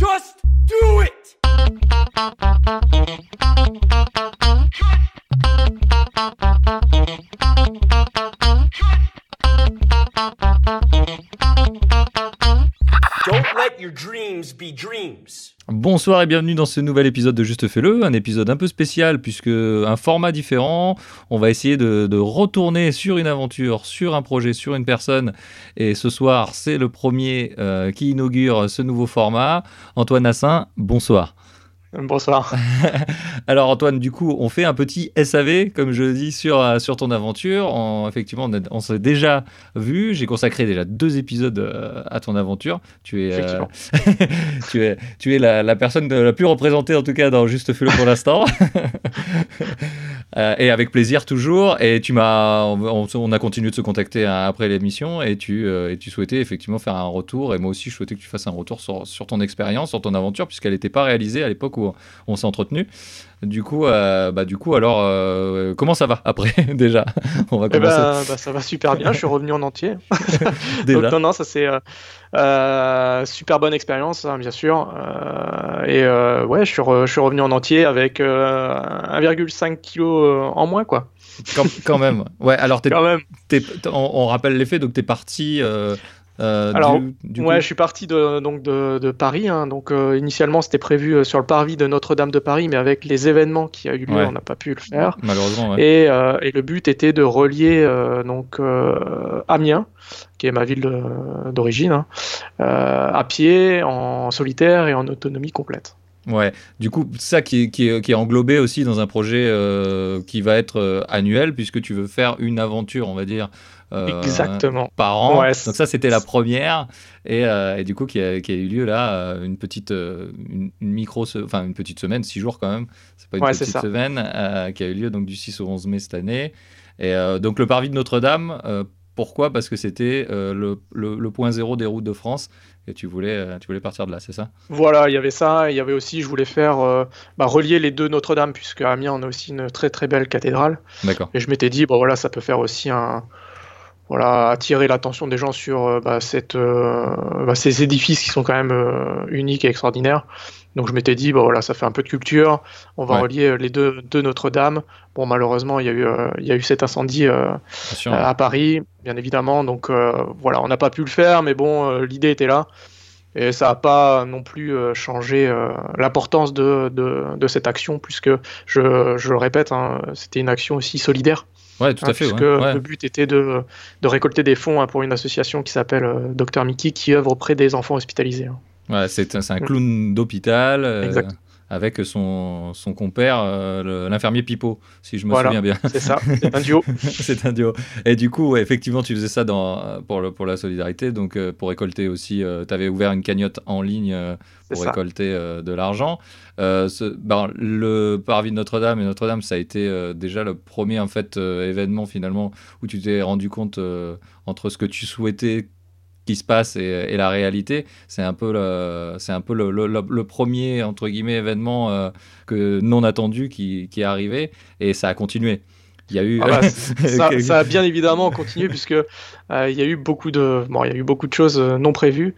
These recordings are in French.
Just do it! Bonsoir et bienvenue dans ce nouvel épisode de Juste Fais-le, un épisode un peu spécial puisque un format différent. On va essayer de, retourner sur une aventure, sur un projet, sur une personne. Et ce soir, c'est le premier euh, qui inaugure ce nouveau format. Antoine Nassin, bonsoir. Bonsoir. Alors Antoine, du coup, on fait un petit SAV, comme je dis, sur, euh, sur ton aventure. On- effectivement, on, s'est déjà vu. J'ai consacré déjà deux épisodes euh, à ton aventure. Tu es, euh, tu es, tu es la, la personne la plus représentée, en tout cas, dans Juste Fais-le pour l'instant. Euh, et avec plaisir toujours. Et tu m'as, on, a continué de se contacter hein, après l'émission et tu, euh, et tu souhaitais effectivement faire un retour. Et moi aussi, je souhaitais que tu fasses un retour sur, sur ton expérience, sur ton aventure, puisqu'elle n'était pas réalisée à l'époque où on s'est entretenu. Du coup, euh, bah, du coup, alors, euh, comment ça va après déjà On va Eh commencer ben, bah, ça va super bien, je suis revenu en entier. déjà. Donc, non, non, ça c'est euh, euh, super bonne expérience, hein, bien sûr. Euh, et euh, ouais, je suis, re- je suis revenu en entier avec euh, 1,5 kg en moins, quoi. Quand, quand même. Ouais. Alors, t'es- on, on rappelle les faits. Donc, t'es parti. Euh, Alors, du, du ouais, coup- je suis parti de, donc de, de Paris. hein. donc euh, initialement, c'était prévu euh, sur le parvis de Notre-Dame de Paris, mais avec les événements qui a eu lieu, Ouais. on n'a pas pu le faire. malheureusement. Ouais. Et, euh, et le but était de relier donc Amiens, qui est ma ville d'origine, hein, à pied, en solitaire et en autonomie complète. Ouais, du coup, ça qui est, qui est, qui est englobé aussi dans un projet euh, qui va être euh, annuel, puisque tu veux faire une aventure, on va dire, Exactement. par an. Ouais, Donc ça, c'était la première, et, euh, et du coup, qui a, qui a eu lieu là, euh, une petite, euh, une, une micro, enfin une petite semaine, six jours quand même. C'est pas une Ouais, petite semaine, euh, qui a eu lieu donc du 6 au 11 mai cette année. Et euh, donc le parvis de Notre-Dame. euh, pourquoi? Parce que c'était euh, le, le, le point zéro des routes de France et tu voulais, euh, tu voulais partir de là, c'est ça? Voilà, il y avait ça. Il y avait aussi, je voulais faire euh, bah, relier les deux Notre-Dame, puisque à Amiens, on a aussi une très très belle cathédrale. D'accord. Et je m'étais dit, bon voilà, ça peut faire aussi un. Voilà, attirer l'attention des gens sur euh, bah, cette, euh, bah, ces édifices qui sont quand même euh, uniques et extraordinaires. Donc je m'étais dit, bon voilà, ça fait un peu de culture, on va Ouais. relier les deux, deux Notre-Dame. Bon, malheureusement, il y, a eu, euh, il y a eu cet incendie euh, à Paris, bien évidemment. Donc voilà, on n'a pas pu le faire, mais bon, l'idée était là. Et ça n'a pas non plus euh, changé euh, l'importance de, de, de cette action, puisque, je, je le répète, hein, c'était une action aussi solidaire. Ouais, tout Hein, à fait. puisque ouais. Ouais. le but était de, de récolter des fonds hein, pour une association qui s'appelle euh, Dr Mickey qui œuvre auprès des enfants hospitalisés. hein. Ouais, c'est un clown d'hôpital euh, Exact. Avec son, son compère, euh, l'infirmier Pipo, si je me Voilà. souviens bien. C'est ça, c'est un duo. c'est un duo. Et du coup, ouais, effectivement, tu faisais ça dans, pour, le, pour la solidarité, donc euh, pour récolter aussi, tu avais ouvert une cagnotte en ligne euh, pour récolter euh, de l'argent. Euh, ben, le parvis de Notre-Dame et Notre-Dame, ça a été euh, déjà le premier en fait, euh, événement finalement où tu t'es rendu compte euh, entre ce que tu souhaitais qui se passe et, et la réalité. C'est un peu, le, c'est un peu le, le- le- le premier entre guillemets événement euh, que non attendu qui, qui est arrivé et ça a continué. Il y a eu. Ah bah, ça, ça a bien évidemment continué puisque euh, il y a eu beaucoup de bon, il y a eu beaucoup de choses euh, non prévues,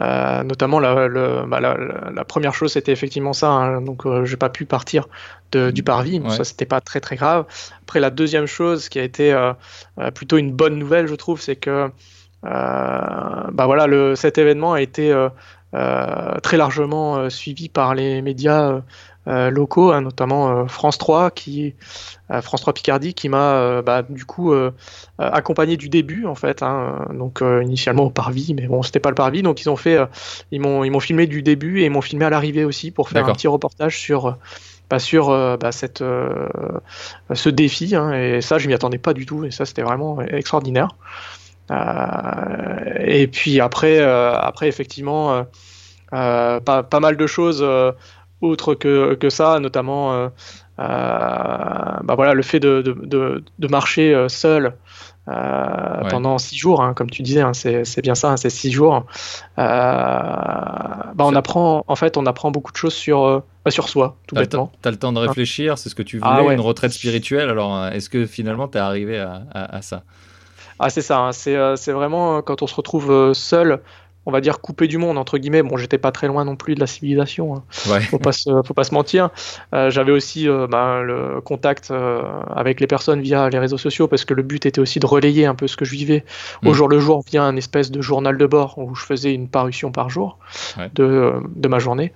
Euh, notamment la, le- bah, la, la- première chose c'était effectivement ça, hein, donc j'ai pas pu partir de- du parvis, mais Ouais. ça c'était pas très très grave. Après la deuxième chose qui a été plutôt une bonne nouvelle je trouve, c'est que bah voilà le, cet événement a été euh, euh, très largement euh, suivi par les médias euh, euh, locaux, hein, notamment euh, France 3 qui euh, France 3 Picardie qui m'a euh, bah, du coup euh, euh, accompagné du début en fait hein, donc euh, initialement au parvis mais bon c'était pas le parvis. Donc ils ont fait euh, ils m'ont ils m'ont filmé du début et ils m'ont filmé à l'arrivée aussi pour faire un petit reportage sur euh, bah, sur euh, bah, cette euh, ce défi hein, et ça je m'y attendais pas du tout. Et ça c'était vraiment extraordinaire. Euh, et puis après euh, après effectivement euh, euh, pas, pas mal de choses euh, autres que, que ça, notamment euh, euh, bah voilà, le fait de, de, de, de marcher euh, seul euh, Ouais. pendant six jours, hein, comme tu disais, hein, c'est bien ça, hein, c'est six jours. Euh, bah on apprend, en fait, on apprend beaucoup de choses sur, euh, bah, sur soi, tout T'as le, bêtement. temps- t'as le temps de réfléchir, c'est ce que tu voulais, Ah ouais. une retraite spirituelle. Alors, euh, est-ce que finalement, tu es arrivé à, à- à ça? Ah, c'est ça, hein, c'est euh, c'est vraiment euh, quand on se retrouve euh, seul on va dire, coupé du monde, entre guillemets. Bon, j'étais pas très loin non plus de la civilisation, hein. Ouais. faut, pas se, faut pas se mentir. Euh, J'avais aussi euh, ben, le contact euh, avec les personnes via les réseaux sociaux, parce que le but était aussi de relayer un peu ce que je vivais au Mm. jour le jour via un espèce de journal de bord où je faisais une parution par jour Ouais. de, de ma journée.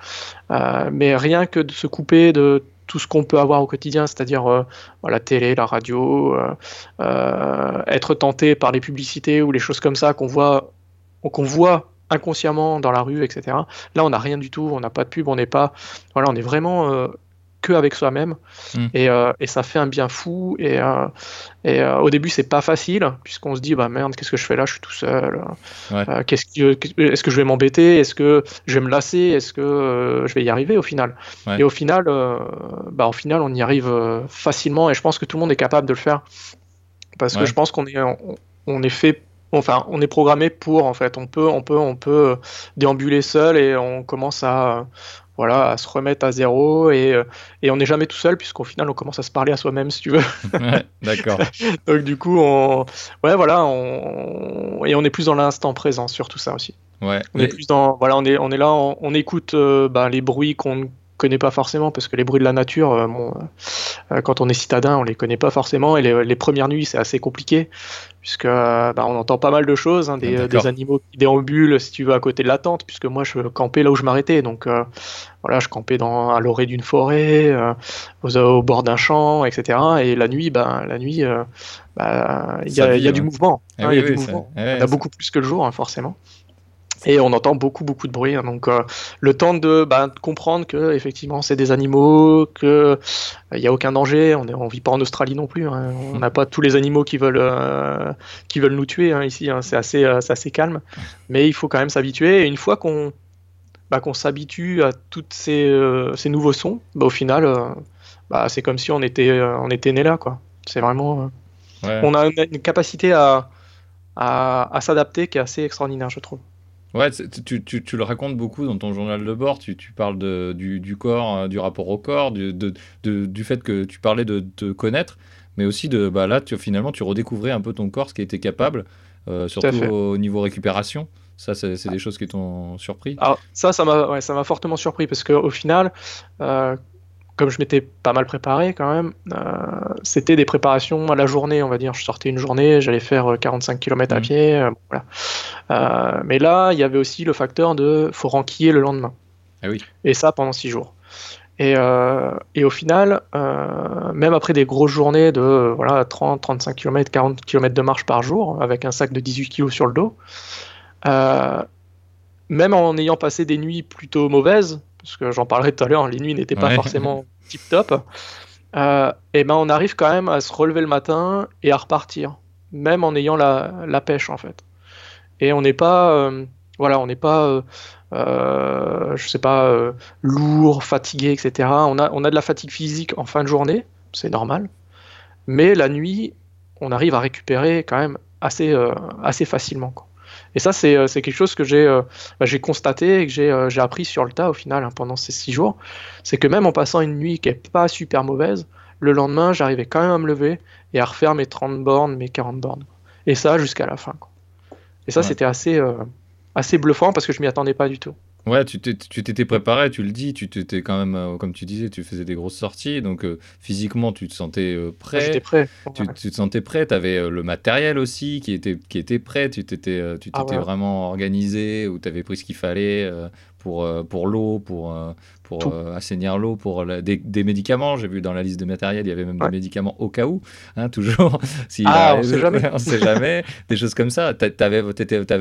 Mais rien que de se couper de tout ce qu'on peut avoir au quotidien, c'est-à-dire euh, la télé, la radio, euh, euh, être tenté par les publicités ou les choses comme ça qu'on voit, voit inconsciemment dans la rue, etc. Là, on n'a rien du tout, on n'a pas de pub, on n'est pas, on est vraiment que avec soi-même Mm. et, euh, et ça fait un bien fou. Et, euh, et euh, au début, c'est pas facile puisqu'on se dit bah merde, qu'est-ce que je fais là? Je suis tout seul. Ouais. Qu'est-ce que, est-ce que je vais m'embêter? Est-ce que je vais me lasser? Est-ce que je vais y arriver au final? Ouais. Et au final, bah, au final, on y arrive facilement et je pense que tout le monde est capable de le faire parce que je pense qu'on est, on, est fait, enfin, on est programmé pour en fait. On peut, on peut, on peut déambuler seul et on commence à, voilà, à se remettre à zéro et, euh, et on n'est jamais tout seul puisqu'au final, on commence à se parler à soi-même, si tu veux. Ouais, D'accord. Donc du coup, on, ouais, voilà, on, et on est plus dans l'instant présent sur tout ça aussi. Ouais. On est plus dans, voilà, on est, on est là, on, on écoute euh, bah, les bruits qu'on ne connaît pas forcément parce que les bruits de la nature, euh, bon, euh, quand on est citadin, on les connaît pas forcément et les, les premières nuits, c'est assez compliqué puisque euh, bah, on entend pas mal de choses, hein, des, Ah, d'accord. des animaux qui déambulent, si tu veux, à côté de la tente, puisque moi je campais là où je m'arrêtais, donc euh, voilà, je campais dans, à l'orée d'une forêt, euh, aux- au bord d'un champ, etc. Et la nuit, bah, la nuit, euh, bah, il y a, y du ouais. mouvement, Eh hein, oui, il y a du ça- mouvement. eh ouais, On a ça- beaucoup plus que le jour, hein, forcément. Et on entend beaucoup, beaucoup de bruit. hein. donc, euh, le temps de, bah, de comprendre que effectivement, c'est des animaux, que il n'y a aucun danger. On ne on vit pas en Australie non plus. hein. On n'a pas tous les animaux qui veulent, euh, qui veulent nous tuer hein, ici. C'est assez, euh, c'est assez calme. Mais il faut quand même s'habituer. Et une fois qu'on bah, qu'on s'habitue à tous ces, euh, ces nouveaux sons, bah, au final, euh, c'est comme si on était, euh, on était né là. quoi. C'est vraiment. euh, Ouais. On a une, une capacité à, à, à s'adapter qui est assez extraordinaire, je trouve. Ouais, tu, tu, tu le racontes beaucoup dans ton journal de bord. Tu, tu parles de, du, du corps, euh, du rapport au corps, du, de, de- du fait que tu parlais de te connaître, mais aussi de bah là, tu, finalement, tu redécouvrais un peu ton corps, ce qui était capable, euh, surtout au niveau récupération. Ça, c'est des choses qui t'ont surpris? Alors ça, ça m'a ouais, fortement surpris parce qu'au final, euh, comme je m'étais pas mal préparé quand même, euh, c'était des préparations à la journée, on va dire. Je sortais une journée, j'allais faire euh, 45 km à Mhm. pied, euh, voilà. Euh, mais là, il y avait aussi le facteur de faut renquiller le lendemain. Ah oui. Et ça pendant 6 jours. Et, euh, et au final, euh, même après des grosses journées de euh, voilà, 30, 35 km, 40 km de marche par jour, avec un sac de 18 kg sur le dos, euh, même en ayant passé des nuits plutôt mauvaises, parce que j'en parlerai tout à l'heure, les nuits n'étaient pas Ouais. forcément tip top, euh, et ben on arrive quand même à se relever le matin et à repartir, même en ayant la, la pêche en fait. Et on n'est pas, euh, voilà, on n'est pas, euh, je sais pas, lourd, fatigué, etc. On a, on a de la fatigue physique en fin de journée, c'est normal, mais la nuit, on arrive à récupérer quand même assez, assez facilement. quoi. Et ça, c'est euh, c'est quelque chose que j'ai euh, bah, constaté et que j'ai euh, j'ai appris sur le tas au final hein, pendant ces six jours. C'est que même en passant une nuit qui est pas super mauvaise, le lendemain, j'arrivais quand même à me lever et à refaire mes 30 bornes, mes 40 bornes. Et ça jusqu'à la fin. quoi. Et ça, Ouais. c'était assez, euh, assez bluffant parce que je m'y attendais pas du tout. Ouais, tu t'étais préparé, tu le dis, tu t'étais quand même, euh, comme tu disais, tu faisais des grosses sorties, donc euh, physiquement, tu te sentais euh, prêt. J'étais prêt. Tu, Ouais. tu te sentais prêt, tu avais le matériel aussi qui était, qui était prêt, tu t'étais Ah ouais. vraiment organisé, ou tu avais pris ce qu'il fallait pour, euh, pour l'eau, pour, euh, pour euh, assainir l'eau, pour la- des, des médicaments. J'ai vu dans la liste de matériel, il y avait même Ouais. des médicaments au cas où, hein, toujours. S'il Ah, on arrive- sait jamais. on sait jamais, des choses comme ça. Tu avais,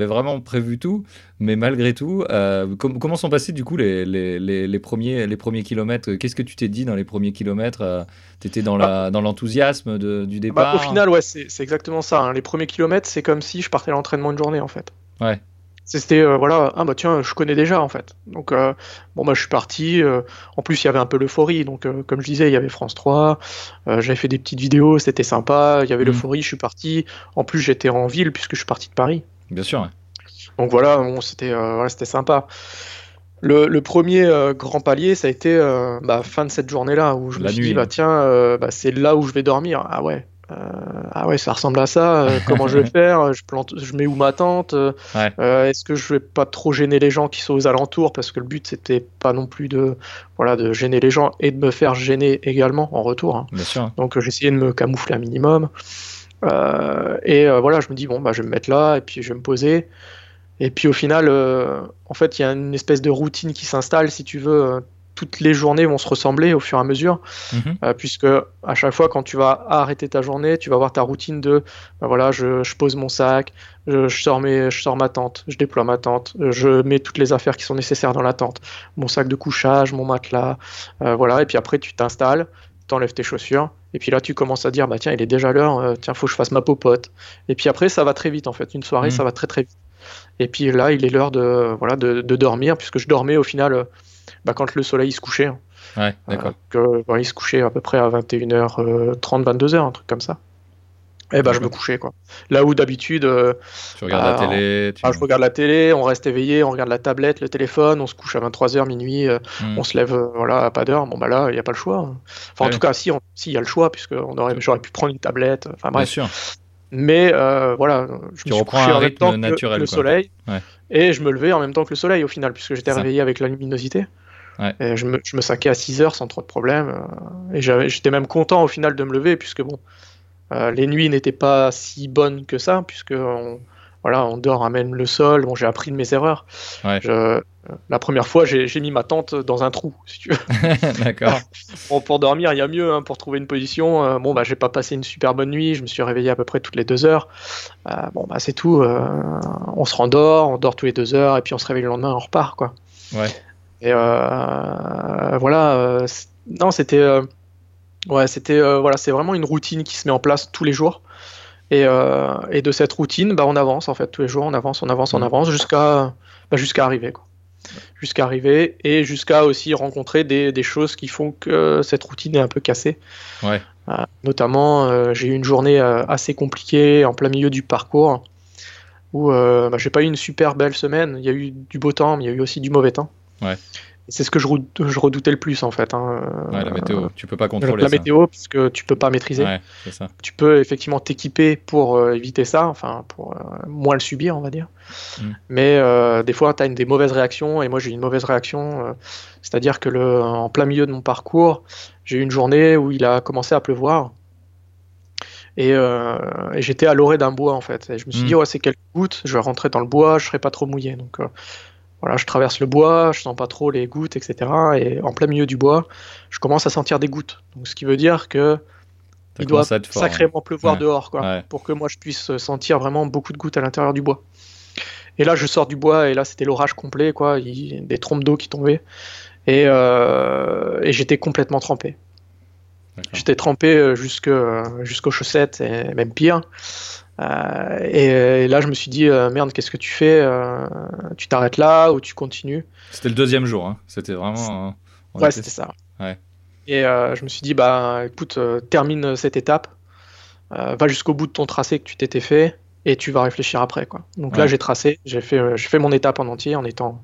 vraiment prévu tout, mais malgré tout, euh, com- comment sont passés du coup les, les, les, les premiers, les premiers kilomètres? Qu'est-ce que tu t'es dit dans les premiers kilomètres Tu étais dans la- dans l'enthousiasme du Bah, départ? au final, ouais, c'est c'est exactement ça. hein. Les premiers kilomètres, c'est comme si je partais à l'entraînement une journée en fait. Ouais. C'était euh, voilà, ah bah tiens, je connais déjà en fait. Donc euh, bon bah je suis parti. euh, en plus il y avait un peu l'euphorie. Donc comme je disais, il y avait France 3. euh, J'avais fait des petites vidéos, c'était sympa. Il y avait Mhm. l'euphorie, je suis parti. En plus j'étais en ville puisque je suis parti de Paris. Bien sûr. ouais. Donc voilà, bon, c'était voilà, c'était sympa. Le, le premier grand palier, ça a été bah, fin de cette journée-là où je me suis nuit, dit bah tiens, bah, c'est là où je vais dormir. Ah ouais, euh, ah ouais, ça ressemble à ça. euh, comment je vais faire? Je plante, je mets où ma tente Euh, Ouais. Est-ce que je vais pas trop gêner les gens qui sont aux alentours? Parce que le but c'était pas non plus de, voilà, de gêner les gens et de me faire gêner également en retour. hein. Bien sûr. Donc j'essayais de me camoufler un minimum. Et voilà, je me dis, bon, bah, je vais me mettre là, et puis je vais me poser. Et puis au final, en fait, il y a une espèce de routine qui s'installe, si tu veux. Toutes les journées vont se ressembler au fur et à mesure, Mhm. euh, puisque à chaque fois, quand tu vas arrêter ta journée, tu vas avoir ta routine de, bah, voilà, je, je pose mon sac, je, je sors mes, je sors ma tente, je déploie ma tente, euh, je mets toutes les affaires qui sont nécessaires dans la tente, mon sac de couchage, mon matelas, euh, voilà. Et puis après, tu t'installes, t'enlèves tes chaussures, et puis là, tu commences à dire, bah tiens, il est déjà l'heure, euh, tiens, faut que je fasse ma popote. Et puis après, ça va très vite en fait. Une soirée, Mhm. ça va très très vite. Et puis là, il est l'heure de, voilà, de, de dormir, puisque je dormais au final bah, quand le soleil se couchait. hein. Ouais, d'accord. Euh, que, bah, il se couchait à peu près à 21h30, 22h, un truc comme ça. Et bah, je me couchais quoi. Là où d'habitude, euh, tu regardes la ah, télé. Tu... ah, je regarde la télé, on reste éveillé, on regarde la tablette, le téléphone, on se couche à 23h, minuit, euh, Hmm. on se lève euh, voilà, à pas d'heure. Bon, bah là, il n'y a pas le choix. hein. Enfin, en tout cas, si, il y a le choix, puisque on aurait, j'aurais pu prendre une tablette. Enfin, Bien bref. sûr. Mais euh, voilà, je Tu me suis couché en même rythme temps que naturel, le quoi. soleil. Ouais. Et je me levais en même temps que le soleil au final, puisque j'étais réveillé avec la luminosité. Ouais. Et je me, je me saquais à 6 heures sans trop de problème. euh, Et j'étais même content au final de me lever, puisque bon, euh, les nuits n'étaient pas si bonnes que ça, puisque on, voilà, on dort à même le sol. Bon, j'ai appris de mes erreurs. Ouais. Je- la première fois, j'ai mis ma tente dans un trou, si tu veux. d'accord. Bon, pour dormir, il y a mieux, hein, pour trouver une position. Euh, bon, bah, j'ai pas passé une super bonne nuit, je me suis réveillé à peu près toutes les deux heures. Euh, bon, bah, c'est tout. euh, on se rendort, on dort tous les deux heures, et puis on se réveille le lendemain, on repart, quoi. Ouais. Et euh, voilà. non, c'était. ouais, c'était. voilà, c'est vraiment une routine qui se met en place tous les jours. Et, euh, et de cette routine, bah, on avance, en fait, tous les jours, on avance, on avance, on Mhm. avance, jusqu'à bah, jusqu'à arriver, quoi. Jusqu'à arriver, et jusqu'à aussi rencontrer des, des choses qui font que cette routine est un peu cassée. Ouais. Euh, notamment, euh, j'ai eu une journée assez compliquée en plein milieu du parcours où bah, j'ai pas eu une super belle semaine. Il y a eu du beau temps, mais il y a eu aussi du mauvais temps. Ouais. C'est ce que je, redoutais le plus en fait. hein, euh, Ouais, la météo. Tu peux pas contrôler la ça. météo, puisque tu peux pas maîtriser. Ouais, c'est ça. Tu peux effectivement t'équiper pour euh, éviter ça, enfin pour euh, moins le subir, on va dire. Mm. Mais euh, des fois, tu as une des mauvaises réactions, et moi j'ai eu une mauvaise réaction. euh, C'est-à-dire que le, en plein milieu de mon parcours, j'ai eu une journée où il a commencé à pleuvoir. Et, euh, et j'étais à l'orée d'un bois en fait. Et je me suis Mm. dit, ouais, c'est quelques gouttes, je vais rentrer dans le bois, je serai pas trop mouillé. Donc euh, voilà, je traverse le bois, je sens pas trop les gouttes, etc. Et en plein milieu du bois, je commence à sentir des gouttes. Donc ce qui veut dire que il doit fort, hein. sacrément pleuvoir Ouais. dehors, quoi, Ouais. pour que moi je puisse sentir vraiment beaucoup de gouttes à l'intérieur du bois. Et là, je sors du bois et là, c'était l'orage complet, quoi, il- des trompes d'eau qui tombaient, et, euh, et j'étais complètement trempé. J'étais trempé euh, jusque, euh, jusqu'aux chaussettes et même pire. Euh, et, et là, je me suis dit, euh, merde, qu'est-ce que tu fais Euh, Tu t'arrêtes là ou tu continues? C'était le deuxième jour. hein. C'était vraiment. Ouais, était- c'était ça. Ouais. Et je me suis dit, bah écoute, termine cette étape, va jusqu'au bout de ton tracé que tu t'étais fait, et tu vas réfléchir après, quoi. Donc là, j'ai tracé, j'ai fait, euh, fait mon étape en entier en étant,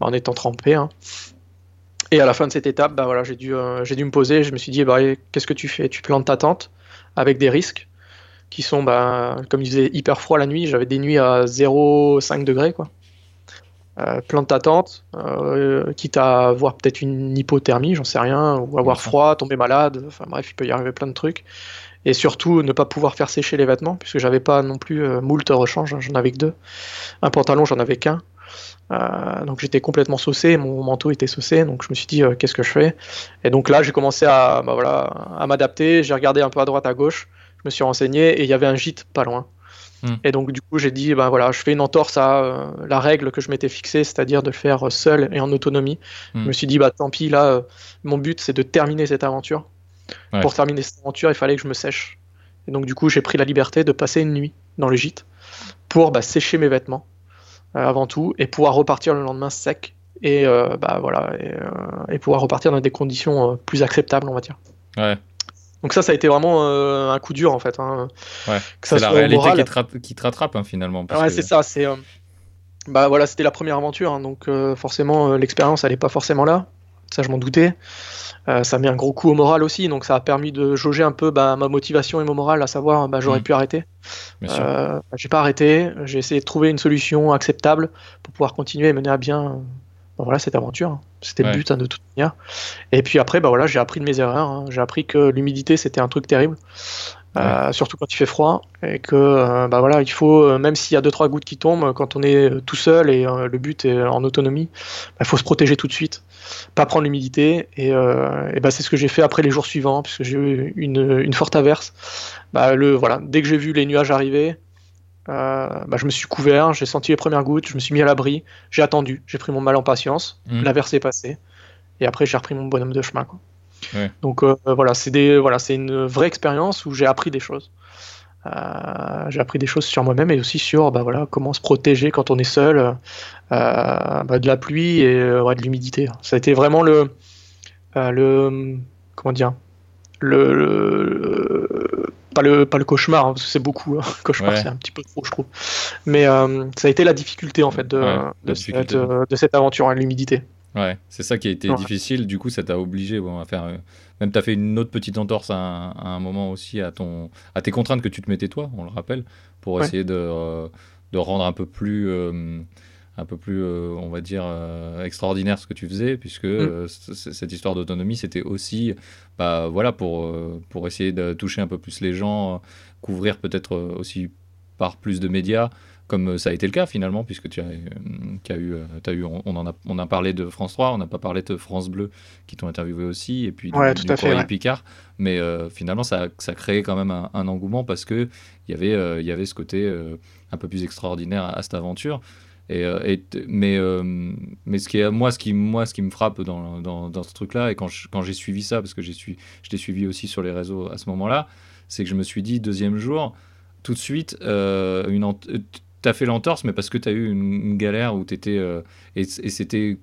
en étant trempé. hein. Et à la fin de cette étape, bah voilà, j'ai dû, euh, dû me poser. Je me suis dit, bah qu'est-ce que tu fais? Tu plantes ta tente avec des risques qui sont, bah, comme il faisait hyper froid la nuit. J'avais des nuits à 0,5 degrés, quoi. Euh, plante ta tente, euh, quitte à avoir peut-être une hypothermie, j'en sais rien, ou avoir froid, tomber malade, enfin bref, il peut y arriver plein de trucs. Et surtout, ne pas pouvoir faire sécher les vêtements, puisque j'avais pas non plus euh, moult rechange, j'en avais que deux. Un pantalon, j'en avais qu'un. Donc j'étais complètement saucé, mon manteau était saucé, donc je me suis dit, qu'est-ce que je fais? Et donc là, j'ai commencé à, bah voilà, à m'adapter, j'ai regardé un peu à droite, à gauche, je me suis renseigné, et il y avait un gîte pas loin. Hmm. Et donc du coup, j'ai dit, bah voilà, je fais une entorse à euh, la règle que je m'étais fixée, c'est-à-dire de le faire seul et en autonomie. Hmm. Je me suis dit, bah tant pis, là, euh, mon but c'est de terminer cette aventure. Ouais. Pour terminer cette aventure, il fallait que je me sèche. Et donc du coup, j'ai pris la liberté de passer une nuit dans le gîte pour bah, sécher mes vêtements euh, avant tout et pouvoir repartir le lendemain sec et bah voilà et, et pouvoir repartir dans des conditions plus acceptables, on va dire. Ouais. Donc ça, ça a été vraiment euh, un coup dur en fait. hein. Ouais. C'est la réalité moral. qui te, rattrape- qui te rattrape hein, finalement. parce Ouais, que- c'est ça. C'est euh, bah voilà, c'était la première aventure, hein, donc euh, forcément l'expérience, elle est pas forcément là. ça je m'en doutais. Ça met un gros coup au moral aussi, donc ça a permis de jauger un peu bah, ma motivation et mon moral, à savoir bah, j'aurais Mm. pu arrêter. Bah, j'ai pas arrêté, j'ai essayé de trouver une solution acceptable pour pouvoir continuer et mener à bien bah, voilà, cette aventure. hein. C'était Ouais. le but hein, de toute manière. Et puis après, bah, voilà, j'ai appris de mes erreurs, hein. j'ai appris que l'humidité c'était un truc terrible. Euh, surtout quand il fait froid et que bah voilà il faut euh, même s'il y a deux trois gouttes qui tombent quand on est tout seul et euh, le but est en autonomie il faut se protéger tout de suite pas prendre l'humidité et, euh, et bah, c'est ce que j'ai fait après les jours suivants puisque j'ai eu une, une forte averse bah, le voilà dès que j'ai vu les nuages arriver euh, bah, je me suis couvert j'ai senti les premières gouttes je me suis mis à l'abri j'ai attendu j'ai pris mon mal en patience Mhm. l'averse est passée et après j'ai repris mon bonhomme de chemin quoi. Ouais. donc euh, voilà c'est des voilà c'est une vraie expérience où j'ai appris des choses euh, j'ai appris des choses sur moi-même et aussi sur bah, voilà, comment se protéger quand on est seul bah, de la pluie et ouais, de l'humidité. Ça a été vraiment le, le comment dire le, le- pas le pas le cauchemar hein, parce que c'est beaucoup hein. cauchemar Ouais. c'est un petit peu trop je trouve mais euh, ça a été la difficulté en fait de, Ouais, la de, difficulté. cette, euh, de cette aventure à l'humidité Ouais, c'est ça qui a été Ouais. difficile. Du coup, ça t'a obligé bon, à faire. euh, Même tu as fait une autre petite entorse à un, à un moment aussi à, ton, à tes contraintes que tu te mettais toi, on le rappelle, pour essayer de, de rendre un peu plus, un peu plus euh, on va dire, euh, extraordinaire ce que tu faisais, puisque Mm. euh, cette histoire d'autonomie, c'était aussi bah, voilà, pour, pour essayer de toucher un peu plus les gens, couvrir peut-être aussi par plus de médias comme ça a été le cas finalement, puisque tu as, tu as eu, as eu on, en a, on a parlé de France 3, on n'a pas parlé de France Bleu qui t'ont interviewé aussi, et puis du, Ouais, tout du à fait, ouais. Picard. Mais finalement, ça, ça créait quand même un, un engouement parce que il y avait, il y avait ce côté un peu plus extraordinaire à, à cette aventure. Et, euh, et mais euh, mais ce qui est, moi, ce qui, moi, ce qui me frappe dans, dans, dans ce truc-là, et quand je- quand j'ai suivi ça, parce que j'ai je t'ai suivi aussi sur les réseaux à ce moment-là, c'est que je me suis dit, deuxième jour, tout de suite, euh, une ent- euh, t'as fait l'entorse, mais parce que t'as eu une, une galère où t'étais. euh, et c'était.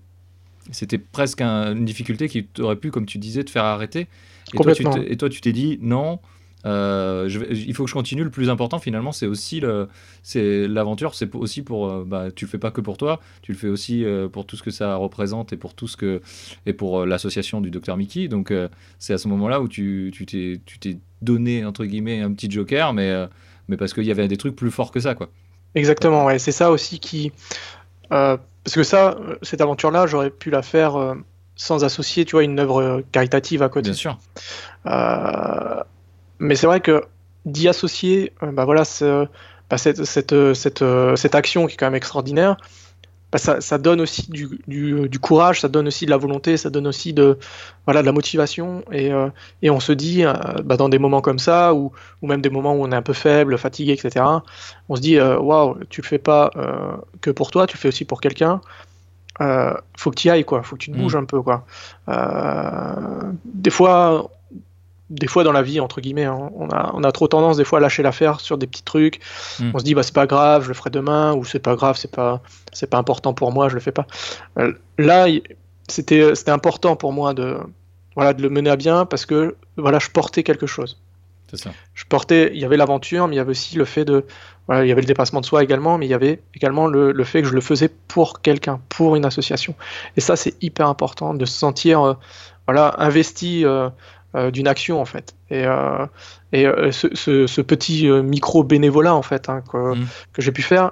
C'était presque un- une difficulté qui aurait pu, comme tu disais, te faire arrêter. Et toi, tu Complètement. t'es- et toi, tu t'es dit non, euh, je vais- il faut que je continue. Le plus important, finalement, c'est aussi l'aventure. C'est aussi pour, euh, bah, tu le fais pas que pour toi, tu le fais aussi euh, pour tout ce que ça représente et pour tout ce que et pour euh, l'association du docteur Mickey. Donc, c'est à ce moment-là où tu, t'es, tu t'es donné entre guillemets un petit joker, mais mais parce qu'il y avait des trucs plus forts que ça, quoi. Exactement, ouais. C'est ça aussi qui. parce que ça, cette aventure-là, j'aurais pu la faire sans associer, tu vois, une œuvre caritative à côté. Bien sûr. Euh, mais c'est vrai que d'y associer, euh, bah voilà, ce- bah cette, cette, euh, cette, euh, cette action qui est quand même extraordinaire, bah ça, ça donne aussi du, du, du courage, ça donne aussi de la volonté, ça donne aussi de, voilà, de la motivation. Et, euh, et on se dit, euh, bah dans des moments comme ça, ou, ou même des moments où on est un peu faible, fatigué, etc., on se dit, waouh, tu le fais pas euh, que pour toi, tu le fais aussi pour quelqu'un. Faut que tu y ailles, quoi. Faut que tu te Mm. bouges un peu, quoi. Des fois, des fois dans la vie, entre guillemets, hein, on, a, on a trop tendance des fois à lâcher l'affaire sur des petits trucs. Mm. On se dit, bah, c'est pas grave, je le ferai demain, ou c'est pas grave, c'est pas, c'est pas important pour moi, je le fais pas. Euh, là, c'était, c'était important pour moi de, voilà, de le mener à bien parce que, voilà, je portais quelque chose. C'est ça. Je portais, il y avait l'aventure, mais il y avait aussi le fait de, voilà, il y avait le dépassement de soi également, mais il y avait également le, le fait que je le faisais pour quelqu'un, pour une association. Et ça, c'est hyper important de se sentir, euh, voilà, investi euh, d'une action en fait. Et, euh, et euh, ce, ce- ce petit euh, micro bénévolat en fait hein, que, Mm. que j'ai pu faire,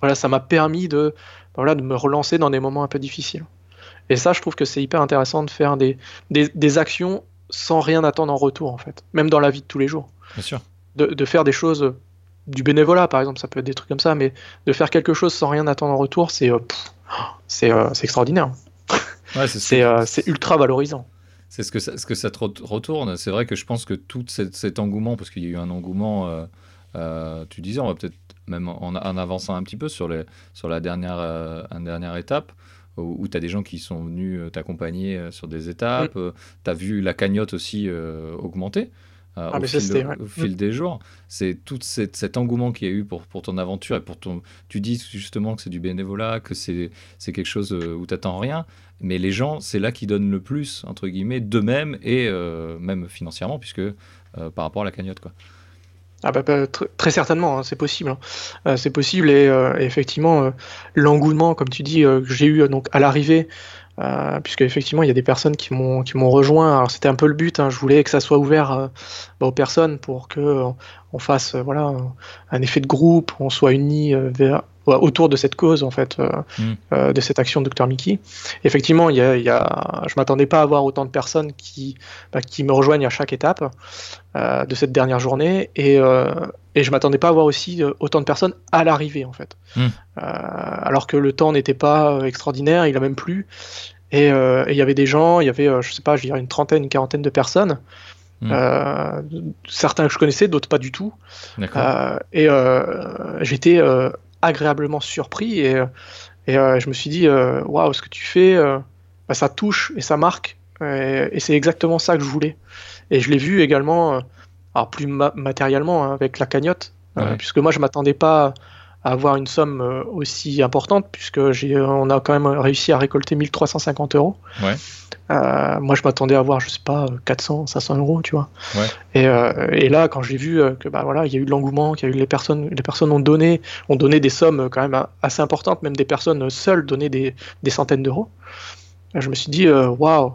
voilà, ça m'a permis de, voilà, de me relancer dans des moments un peu difficiles. Et ça, je trouve que c'est hyper intéressant de faire des, des, des actions sans rien attendre en retour en fait, même dans la vie de tous les jours Bien sûr. de, de faire des choses, euh, du bénévolat par exemple, ça peut être des trucs comme ça, mais de faire quelque chose sans rien attendre en retour, c'est euh, c'est euh, extraordinaire. Ouais, euh, c'est ultra valorisant. C'est ce que ça, ce que ça te re- retourne. C'est vrai que je pense que tout cet engouement, parce qu'il y a eu un engouement, euh, euh, tu disais, on va peut-être même en, en avançant un petit peu sur, les, sur la dernière, euh, une dernière étape, où, tu as des gens qui sont venus euh, t'accompagner sur des étapes. tu as vu la cagnotte aussi augmenter. Euh, Ah, au fil, de- c'était, ouais. au fil Mm. des jours, c'est tout cette- cet engouement qu'il y a eu pour, pour ton aventure et pour ton. Tu dis justement que c'est du bénévolat, que c'est quelque chose euh, où tu n'attends rien, mais les gens, c'est là qui donnent le plus, entre guillemets, d'eux-mêmes et euh, même financièrement, puisque euh, par rapport à la cagnotte. Quoi. Ah bah, bah, tr- très certainement, hein, c'est possible. hein. Euh, c'est possible et, euh, effectivement, euh, l'engouement, comme tu dis, que j'ai eu donc à l'arrivée, Euh, puisque effectivement il y a des personnes qui m'ont qui m'ont rejoint. Alors c'était un peu le but. Hein. Je voulais que ça soit ouvert euh, bah, aux personnes pour que euh, on fasse voilà un effet de groupe, on soit unis vers autour de cette cause en fait, euh, Mm. de cette action de Dr Mickey. Effectivement, il y a, il y a- je m'attendais pas à avoir autant de personnes qui bah, qui me rejoignent à chaque étape euh, de cette dernière journée et euh, et je m'attendais pas à avoir aussi euh, autant de personnes à l'arrivée en fait. Mm. Euh, alors que le temps n'était pas euh, extraordinaire, il a même plu. Et euh, il y avait des gens, il y avait, euh, je sais pas, je dirais une trentaine, une quarantaine de personnes. Mm. Euh, certains que je connaissais, d'autres pas du tout. Euh, et euh, j'étais euh, agréablement surpris et, et euh, je me suis dit, euh, waouh, ce que tu fais, euh, bah, ça touche et ça marque. Et, et c'est exactement ça que je voulais. Et je l'ai vu également, alors plus ma- matériellement, hein, avec la cagnotte, Ouais. puisque moi je m'attendais pas à avoir une somme euh, aussi importante, puisque j'ai, on a quand même réussi à récolter 1350 euros. Ouais. Euh, moi je m'attendais à avoir, je sais pas, 400, 500 euros, tu vois. Ouais. Et, euh, et là, quand j'ai vu que bah voilà, il y a eu de l'engouement, qu'il y a eu les personnes, les personnes ont donné, ont donné des sommes quand même assez importantes, même des personnes seules donnaient des, des centaines d'euros. Je me suis dit, waouh,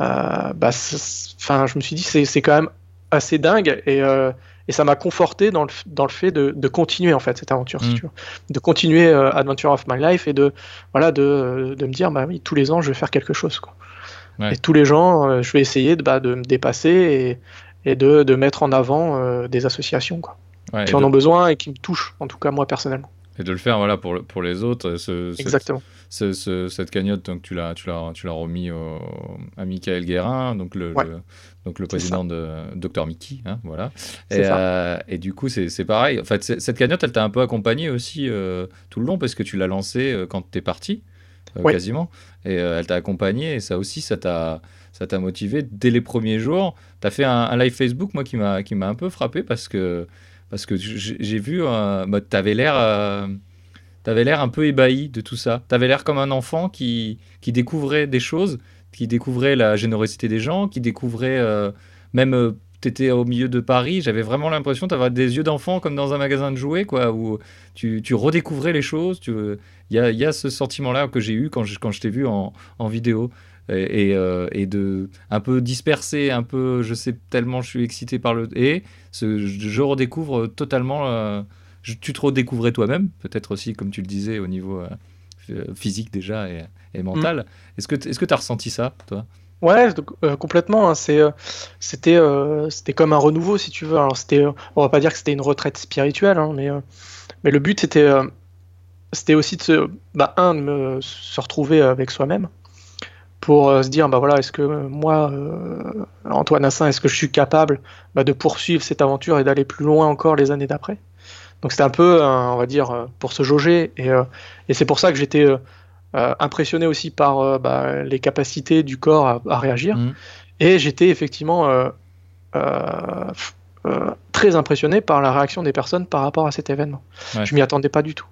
euh, bah, enfin, je me suis dit, c'est c'est quand même assez dingue et, et ça m'a conforté dans le, dans le fait de, de continuer en fait cette aventure, si Mm. tu veux, de continuer euh, Adventure of My Life et de voilà de, de me dire, bah oui, tous les ans, je vais faire quelque chose, quoi. Ouais. Et tous les gens, euh, je vais essayer de, bah, de me dépasser et, et de, de mettre en avant euh, des associations quoi, Ouais, qui en ont besoin et qui me touchent, en tout cas moi personnellement. et de le faire voilà, pour, pour les autres. Ce, cette- Exactement. Ce- ce- cette cagnotte, donc, tu l'as tu l'as- tu l'as remis au- à Michael Guérin, donc le, Ouais. le- donc le président de Dr Mickey. Hein, voilà. Et, ça. euh, et du coup, c'est c'est pareil. En fait, cette cagnotte, elle t'a un peu accompagné aussi euh, tout le long parce que tu l'as lancée euh, quand tu es parti, quasiment. Et elle t'a accompagné et ça aussi, ça t'a ça t'a motivé dès les premiers jours. Tu as fait un, un live Facebook, moi, qui m'a qui m'a un peu frappé parce que, parce que j'ai vu, bah, tu avais l'air. T'avais l'air un peu ébahi de tout ça. T'avais l'air comme un enfant qui, qui découvrait des choses, qui découvrait la générosité des gens, qui découvrait euh, même. euh, T'étais au milieu de Paris, j'avais vraiment l'impression d'avoir des yeux d'enfant comme dans un magasin de jouets, quoi, où tu, tu redécouvrais les choses. Il y, a, y a ce sentiment-là que j'ai eu quand je, quand je t'ai vu en, en vidéo. Et, et, euh, de un peu dispersé, un peu, je sais tellement je suis excité par le. Et je redécouvre totalement. euh, je- tu te redécouvrais toi-même, peut-être aussi, comme tu le disais, au niveau euh, f- physique déjà et, et mental. Est-ce que tu est as ressenti ça, toi? Ouais, euh, complètement. hein, euh, c'était, euh, c'était comme un renouveau, si tu veux. Alors, c'était, euh, on va pas dire que c'était une retraite spirituelle, hein, mais, euh, mais le but, c'était, euh, c'était aussi de se, bah, un, de me, se retrouver avec soi-même pour euh, se dire, bah voilà, est-ce que euh, moi, euh, Antoine Assin, est-ce que je suis capable bah, de poursuivre cette aventure et d'aller plus loin encore les années d'après? Donc, c'était un peu, euh, on va dire, euh, pour se jauger. Et, euh, et c'est pour ça que j'étais impressionné aussi par bah, les capacités du corps à, à réagir. Mhm. Et j'étais effectivement très impressionné par la réaction des personnes par rapport à cet événement. Ouais. Je m'y attendais pas du tout.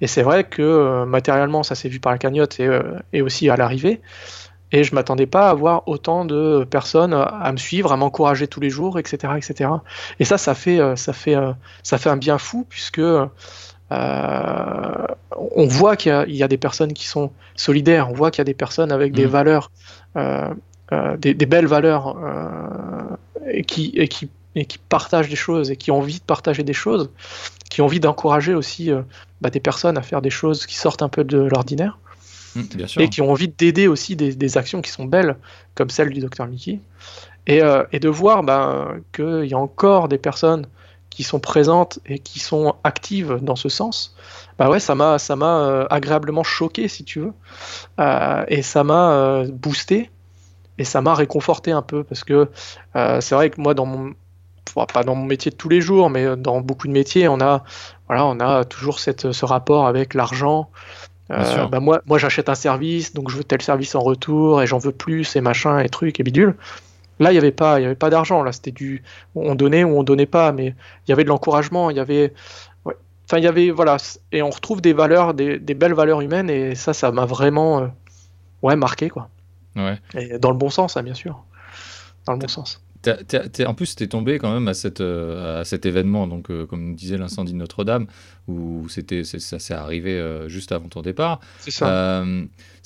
Et c'est vrai que matériellement, ça s'est vu par la cagnotte et, et aussi à l'arrivée. Et je m'attendais pas à avoir autant de personnes à me suivre, à m'encourager tous les jours, etc., etc. Et ça, ça fait, euh, ça fait, euh, ça fait un bien fou puisque euh, on voit qu'il y, a- il y a des personnes qui sont solidaires, on voit qu'il y a des personnes avec des Mhm. valeurs, euh, euh, des, des belles valeurs, euh, et, qui, et, qui, et qui partagent des choses et qui ont envie de partager des choses, qui ont envie d'encourager aussi euh, bah, des personnes à faire des choses qui sortent un peu de l'ordinaire Mm, Bien sûr. et qui ont envie d'aider aussi des, des actions qui sont belles, comme celle du docteur Mickey. Et, euh, et de voir ben, qu'il y a encore des personnes qui sont présentes et qui sont actives dans ce sens, bah ouais, ça m'a ça m'a euh, agréablement choqué, si tu veux. Euh, et ça m'a euh, boosté et ça m'a réconforté un peu parce que c'est vrai que moi, dans mon enfin, pas dans mon métier de tous les jours, mais dans beaucoup de métiers, on a, voilà, on a toujours cette, ce rapport avec l'argent. Sûr. bah moi, moi j'achète un service, donc je veux tel service en retour et j'en veux plus et machin et trucs et bidule. Là, il n'y avait pas, il y avait pas d'argent. Là, c'était du, on donnait ou on donnait pas, mais il y avait de l'encouragement, il y avait, ouais. enfin, il y avait, voilà, et on retrouve des valeurs, des, des belles valeurs humaines et ça, ça m'a vraiment, euh, ouais, marqué quoi. Ouais. Et dans le bon sens, hein, bien sûr, dans le bon sens. En plus, tu es tombé quand même à, cette, à cet événement, donc, comme disait l'incendie de Notre-Dame, où c'était, ça s'est arrivé juste avant ton départ. C'est ça.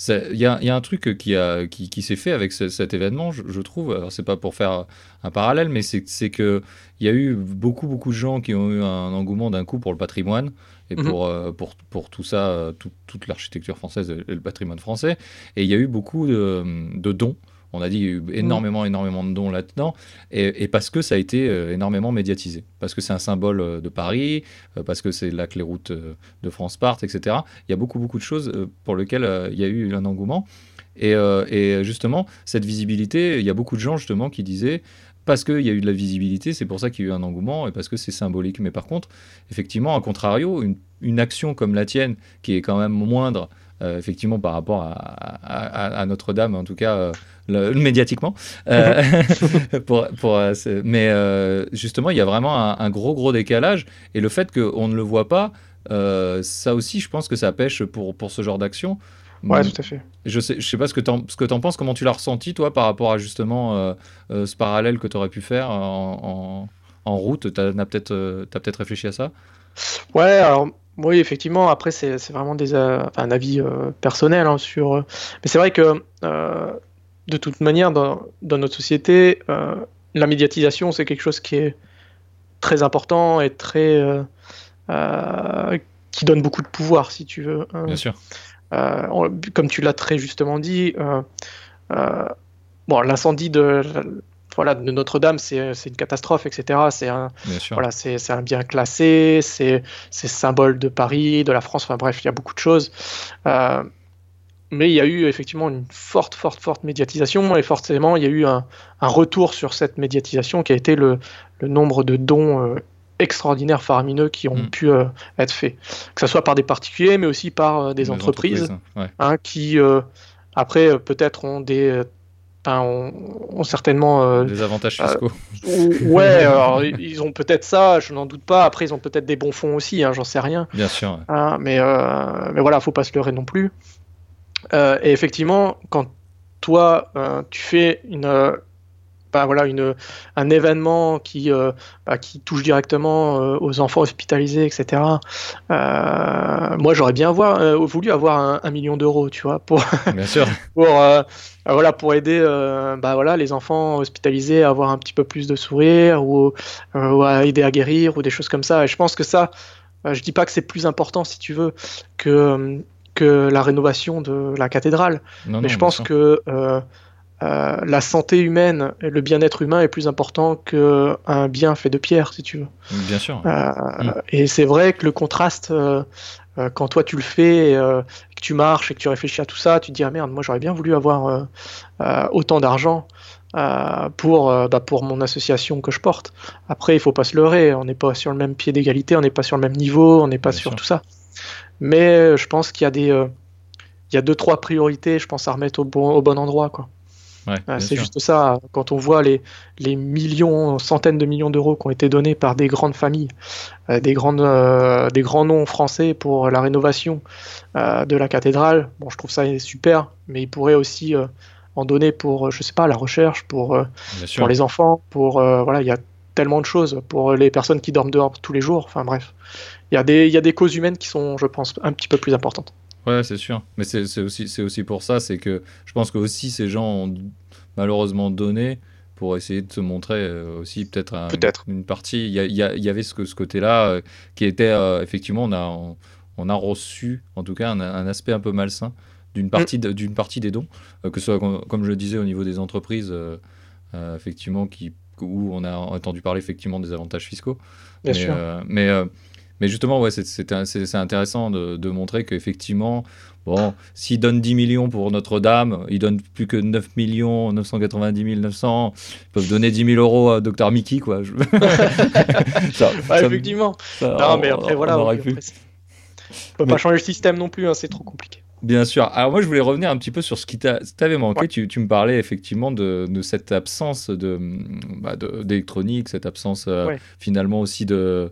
Il y, y, a un truc qui, a, qui, qui s'est fait avec cet événement, je, je trouve. Alors, c'est pas pour faire un parallèle, mais c'est qu'il y a eu beaucoup, beaucoup de gens qui ont eu un engouement d'un coup pour le patrimoine et mhm. pour, euh, pour, pour, tout ça, euh, toute l'architecture française et le patrimoine français. Et il y a eu beaucoup de, de dons. On a dit eu énormément, énormément de dons là-dedans, et, parce que ça a été euh, énormément médiatisé, parce que c'est un symbole de Paris, parce que c'est là que les routes de France partent, etc. Il y a beaucoup, beaucoup de choses pour lesquelles il y a eu un engouement. Et, et, justement, cette visibilité, il y a beaucoup de gens justement qui disaient parce qu'il y a eu de la visibilité, c'est pour ça qu'il y a eu un engouement et parce que c'est symbolique. Mais par contre, effectivement, à contrario, une, action comme la tienne, qui est quand même moindre, euh, effectivement, par rapport à, Notre-Dame, en tout cas, euh, médiatiquement. Euh, pour, pour, mais justement, il y a vraiment un, gros, gros décalage. Et le fait qu'on ne le voit pas, ça aussi, je pense que ça pêche pour, pour ce genre d'action. Ouais, tout à fait. Je sais, je sais pas ce que tu en, penses, comment tu l'as ressenti, toi, par rapport à justement euh, euh, ce parallèle que tu aurais pu faire en, en, route? Tu as, peut-être euh, peut réfléchi à ça? Ouais, alors, oui, effectivement, après, c'est vraiment des, un avis personnel hein, sur. mais c'est vrai que, de toute manière, dans, dans notre société, la médiatisation, c'est quelque chose qui est très important et très. qui donne beaucoup de pouvoir, si tu veux. Bien sûr. Euh, comme tu l'as très justement dit, euh, euh, bon, l'incendie de voilà, Notre-Dame, c'est une catastrophe, etc. C'est un, voilà, un bien classé, c'est symbole de Paris, de la France, enfin bref, il y a beaucoup de choses. mais il y a eu effectivement une forte, forte, forte médiatisation, et forcément, il y a eu un, un retour sur cette médiatisation qui a été le, le nombre de dons extraordinaires, faramineux qui ont mm. pu euh, être faits. Que ce soit par des particuliers, mais aussi par euh, des, entreprises, hein, qui, euh, après, peut-être ont des. Ont, certainement des avantages fiscaux. ouais, ils ont peut-être ça, je n'en doute pas. Après, ils ont peut-être des bons fonds aussi, hein, j'en sais rien. Bien sûr. Hein, mais, mais voilà, faut pas se leurrer non plus. et effectivement, quand toi, tu fais une, voilà, une, un événement qui, euh, bah, qui touche directement euh, aux enfants hospitalisés, etc. Euh, moi, j'aurais bien voulu avoir un, million d'euros, tu vois, pour, bien sûr. pour, voilà, pour aider bah, voilà, les enfants hospitalisés à avoir un petit peu plus de sourire ou, à aider à guérir ou des choses comme ça. Et je pense que ça, je dis pas que c'est plus important, si tu veux, que, que la rénovation de la cathédrale. mais je pense que euh, la santé humaine et le bien-être humain est plus important qu'un bien fait de pierre, si tu veux. Bien sûr. Euh, mm. Et c'est vrai que le contraste, euh, quand toi tu le fais, que tu marches et que tu réfléchis à tout ça, tu te dis ah merde, moi j'aurais bien voulu avoir autant d'argent. pour, bah, pour mon association que je porte. Après, il faut pas se leurrer, on n'est pas sur le même pied d'égalité, on n'est pas sur le même niveau, on n'est pas sur tout ça. Mais je pense qu'il y a des, il y a deux trois priorités, je pense à remettre au bon, au bon endroit, quoi. Ah, c'est juste ça. Quand on voit les, les millions, centaines de millions d'euros qui ont été donnés par des grandes familles, euh, des, grandes, euh, des grands noms français pour la rénovation euh, de la cathédrale, bon, je trouve ça super, mais ils pourraient aussi en donner pour, je sais pas, la recherche, pour, pour les enfants, pour voilà, il y a tellement de choses pour les personnes qui dorment dehors tous les jours. Enfin bref, il y, a des, il y a des causes humaines qui sont, je pense, un petit peu plus importantes. Ouais, c'est sûr. Mais c'est aussi, aussi pour ça, c'est que je pense que aussi ces gens ont malheureusement donné pour essayer de se montrer euh, aussi peut-être une, partie. Il y, y, avait ce, ce côté-là euh, qui était euh, effectivement, on a, on, a reçu en tout cas un, aspect un peu malsain d'une mm. partie, d'une partie des dons, que ce soit comme, je le disais au niveau des entreprises, effectivement, qui, où on a entendu parler effectivement des avantages fiscaux. Bien mais, sûr. mais mais justement, ouais, c'est intéressant de, de montrer qu'effectivement, bon, s'ils donnent 10 millions pour Notre-Dame, ils donnent plus que 9 millions 990 900, ils peuvent donner 10 000 euros à Dr Mickey, quoi. effectivement. non, mais après, voilà. On, ne peut pas changer le système non plus, hein, c'est trop compliqué. Bien sûr. Alors moi, je voulais revenir un petit peu sur ce qui t'avait manqué. Tu, tu, me parlais effectivement de, de cette absence bah, d'électronique, de, cette absence euh, finalement aussi de,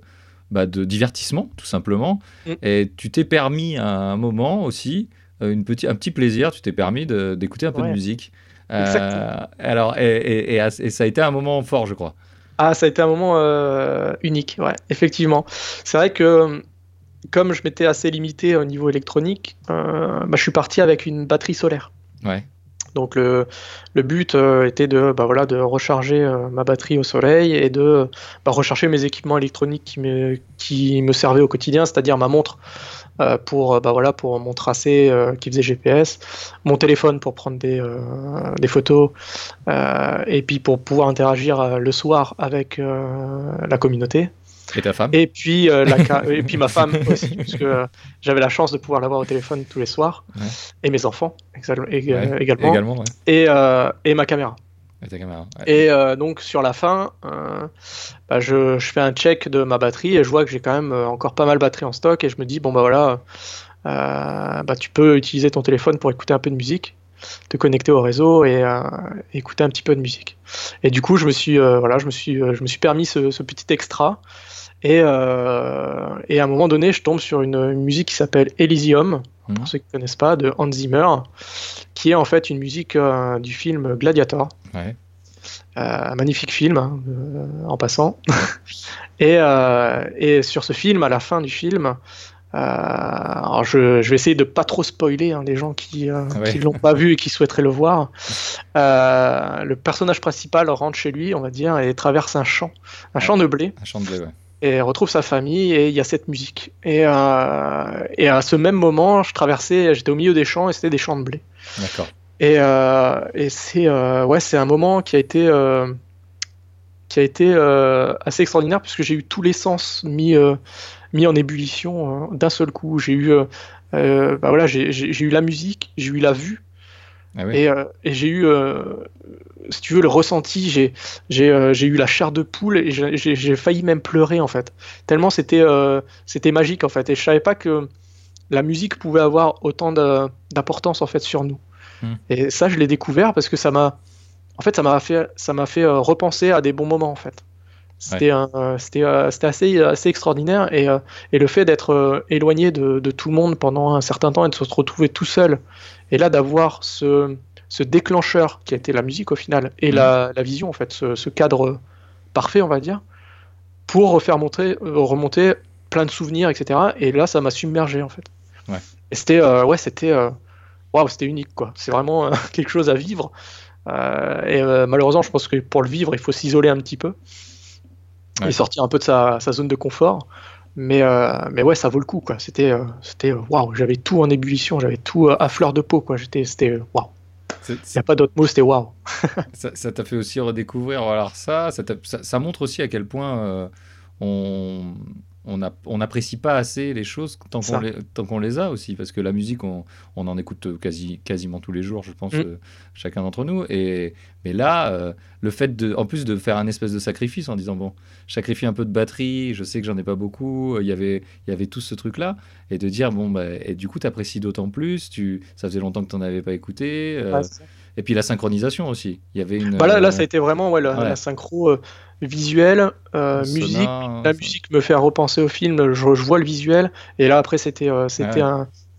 bah, de divertissement, tout simplement. Mm. Et tu t'es permis à un moment aussi, euh, une petit, un petit plaisir, tu t'es permis d'écouter un peu de musique. Euh, alors, et, et, ça a été un moment fort, je crois. Ah, ça a été un moment euh, unique, ouais, effectivement. C'est vrai que comme je m'étais assez limité au niveau électronique, euh, bah, je suis parti avec une batterie solaire. Ouais. Donc le, but euh, était de, bah, recharger euh, ma batterie au soleil et de bah, recharger mes équipements électroniques qui me, servaient au quotidien, c'est-à-dire ma montre pour, bah, pour mon tracé qui faisait GPS, mon téléphone pour prendre des, des photos et puis pour pouvoir interagir le soir avec la communauté. Et ta femme? Et puis, euh, la, et puis ma femme aussi, puisque euh, j'avais la chance de pouvoir l'avoir au téléphone tous les soirs. Et mes enfants également. également et, euh, et, ma caméra. Et, ta caméra, et donc sur la fin, bah, je, je, fais un check de ma batterie et je vois que j'ai quand même encore pas mal de batterie en stock et je me dis, bon bah voilà, bah, tu peux utiliser ton téléphone pour écouter un peu de musique te connecter au réseau et écouter un petit peu de musique. Et du coup, je me suis, voilà, je me suis, je me suis permis ce, ce petit extra euh, et, à un moment donné, je tombe sur une, musique qui s'appelle Elysium, pour mhm. ceux qui ne connaissent pas, de Hans Zimmer, qui est en fait une musique euh, du film Gladiator. Ouais. Euh, magnifique film, hein, en passant. et, et, sur ce film, à la fin du film, alors je, je, vais essayer de pas trop spoiler hein, les gens qui ne ah l'ont pas vu et qui souhaiteraient le voir. le personnage principal rentre chez lui, on va dire, et traverse un champ, un champ de blé. Un champ de blé, ouais et retrouve sa famille et il y a cette musique. Et, euh, et à ce même moment, je traversais, j'étais au milieu des champs et c'était des champs de blé. D'accord. Et, euh, et c'est euh, ouais, c'est un moment qui a été qui a été assez extraordinaire puisque j'ai eu tous les sens mis mis en ébullition d'un seul coup. J'ai eu bah voilà, j'ai eu la musique, j'ai eu la vue. Ah oui. et, et j'ai eu si tu veux, le ressenti, j'ai j'ai euh, eu la chair de poule et j'ai failli même pleurer en fait. Tellement c'était euh, c'était magique en fait. Et je savais pas que la musique pouvait avoir autant d'importance en fait sur nous. Hmm. Et ça, je l'ai découvert parce que ça m'a en fait ça m'a fait ça m'a fait euh, repenser à des bons moments en fait. C'était c'était assez assez extraordinaire et, et le fait d'être éloigné de, de, tout le monde pendant un certain temps et de se retrouver tout seul et là d'avoir ce ce déclencheur qui a été la musique au final et la, la, vision en fait, ce, cadre parfait on va dire, pour refaire monter, euh, remonter plein de souvenirs etc. Et là ça m'a submergé en fait. Ouais. Et c'était euh, ouais euh, c'était unique quoi. C'est vraiment quelque chose à vivre. et malheureusement je pense que pour le vivre il faut s'isoler un petit peu et sortir un peu de sa, sa zone de confort. Mais, mais ouais, ça vaut le coup, quoi. C'était, c'était waouh, j'avais tout en ébullition, j'avais tout à fleur de peau, quoi. J'étais, c'était waouh. Il n'y a pas d'autre mot, c'était waouh. ça t'a fait aussi redécouvrir alors ça, ça, ça, montre aussi à quel point euh, on, on n'apprécie pas assez les choses tant qu'on les, a aussi, parce que la musique, on, on, en écoute quasi, quasiment tous les jours, je pense, mm. euh, chacun d'entre nous. Et, mais là, euh, le fait de, en plus de faire un espèce de sacrifice en disant, bon, sacrifie un peu de batterie, je sais que j'en ai pas beaucoup, il y avait, il y avait tout ce truc-là, et de dire, bon, bah, et du coup, tu apprécies d'autant plus, tu, ça faisait longtemps que tu n'en avais pas écouté. Euh, et puis la synchronisation aussi. Il y avait une. Voilà, là, ça a été vraiment ouais, la, synchro visuel, euh, musique. La musique me fait repenser au film, je, vois le visuel, et là après c'était euh, c'était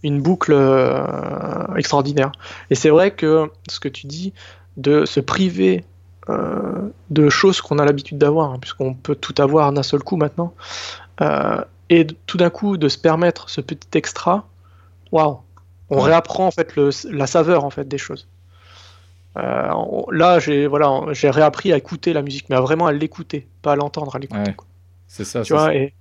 une boucle euh, extraordinaire. Et c'est vrai que ce que tu dis, de se priver de choses qu'on a l'habitude d'avoir, hein, puisqu'on peut tout avoir d'un seul coup maintenant, et tout d'un coup de se permettre ce petit extra, waouh, on réapprend en fait le, la saveur en fait des choses. Euh, là, j'ai voilà, j'ai réappris à écouter la musique, mais à vraiment à l'écouter, pas à l'entendre, à l'écouter. C'est ça. Tu vois, et,